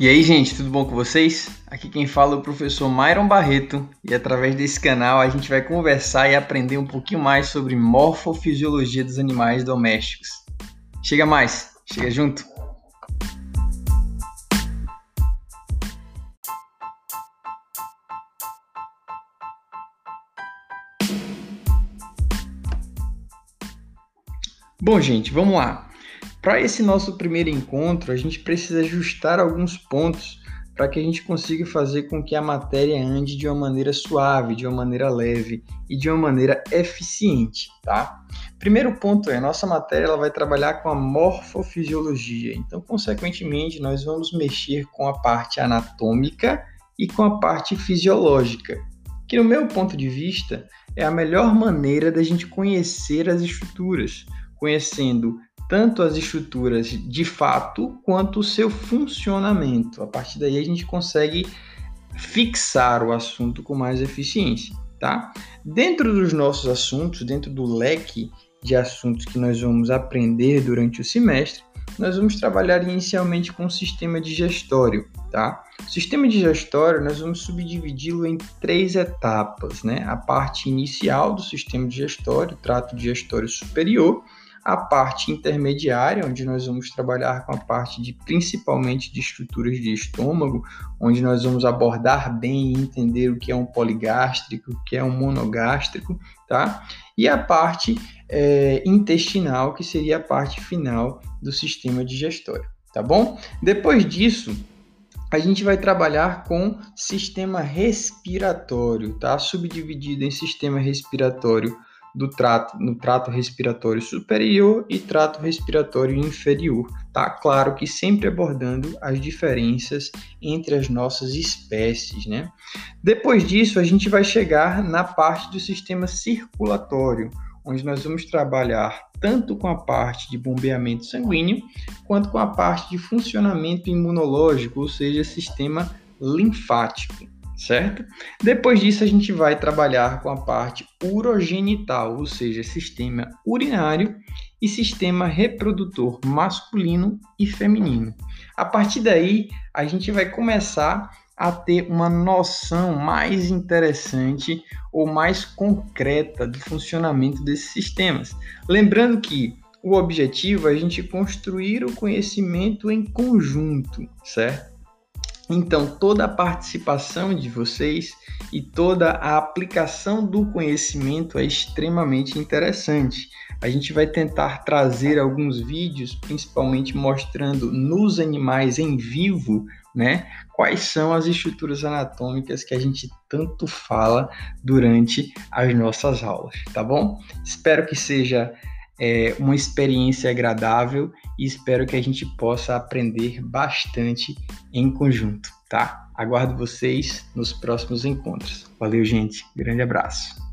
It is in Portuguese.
E aí, gente, tudo bom com vocês? Aqui quem fala é o professor Myron Barreto e através desse canal a gente vai conversar e aprender um pouquinho mais sobre morfofisiologia dos animais domésticos. Chega mais, chega junto! Bom, gente, vamos lá. Para esse nosso primeiro encontro, a gente precisa ajustar alguns pontos para que a gente consiga fazer com que a matéria ande de uma maneira suave, de uma maneira leve e de uma maneira eficiente, tá? Primeiro ponto é, nossa matéria ela vai trabalhar com a morfofisiologia, então, consequentemente, nós vamos mexer com a parte anatômica e com a parte fisiológica, que no meu ponto de vista é a melhor maneira da gente conhecer as estruturas, conhecendo tanto as estruturas de fato quanto o seu funcionamento. A partir daí a gente consegue fixar o assunto com mais eficiência, tá? Dentro dos nossos assuntos, dentro do leque de assuntos que nós vamos aprender durante o semestre, nós vamos trabalhar inicialmente com o sistema digestório, tá? O sistema digestório nós vamos subdividi-lo em três etapas, né? A parte inicial do sistema digestório, trato digestório superior, a parte intermediária, onde nós vamos trabalhar com a parte de principalmente de estruturas de estômago, onde nós vamos abordar bem e entender o que é um poligástrico, o que é um monogástrico, tá? E a parte é, intestinal, que seria a parte final do sistema digestório, tá bom? Depois disso, a gente vai trabalhar com sistema respiratório, tá? Subdividido em sistema respiratório do trato, no trato respiratório superior e trato respiratório inferior, tá? Claro que sempre abordando as diferenças entre as nossas espécies, né? Depois disso, a gente vai chegar na parte do sistema circulatório, onde nós vamos trabalhar tanto com a parte de bombeamento sanguíneo, quanto com a parte de funcionamento imunológico, ou seja, sistema linfático certo? Depois disso, a gente vai trabalhar com a parte urogenital, ou seja, sistema urinário e sistema reprodutor masculino e feminino. A partir daí, a gente vai começar a ter uma noção mais interessante ou mais concreta do funcionamento desses sistemas. Lembrando que o objetivo é a gente construir o conhecimento em conjunto, certo? Então, toda a participação de vocês e toda a aplicação do conhecimento é extremamente interessante. A gente vai tentar trazer alguns vídeos, principalmente mostrando nos animais em vivo, né, quais são as estruturas anatômicas que a gente tanto fala durante as nossas aulas, tá bom? Espero que seja é, uma experiência agradável e espero que a gente possa aprender bastante em conjunto, tá? Aguardo vocês nos próximos encontros. Valeu, gente. Grande abraço.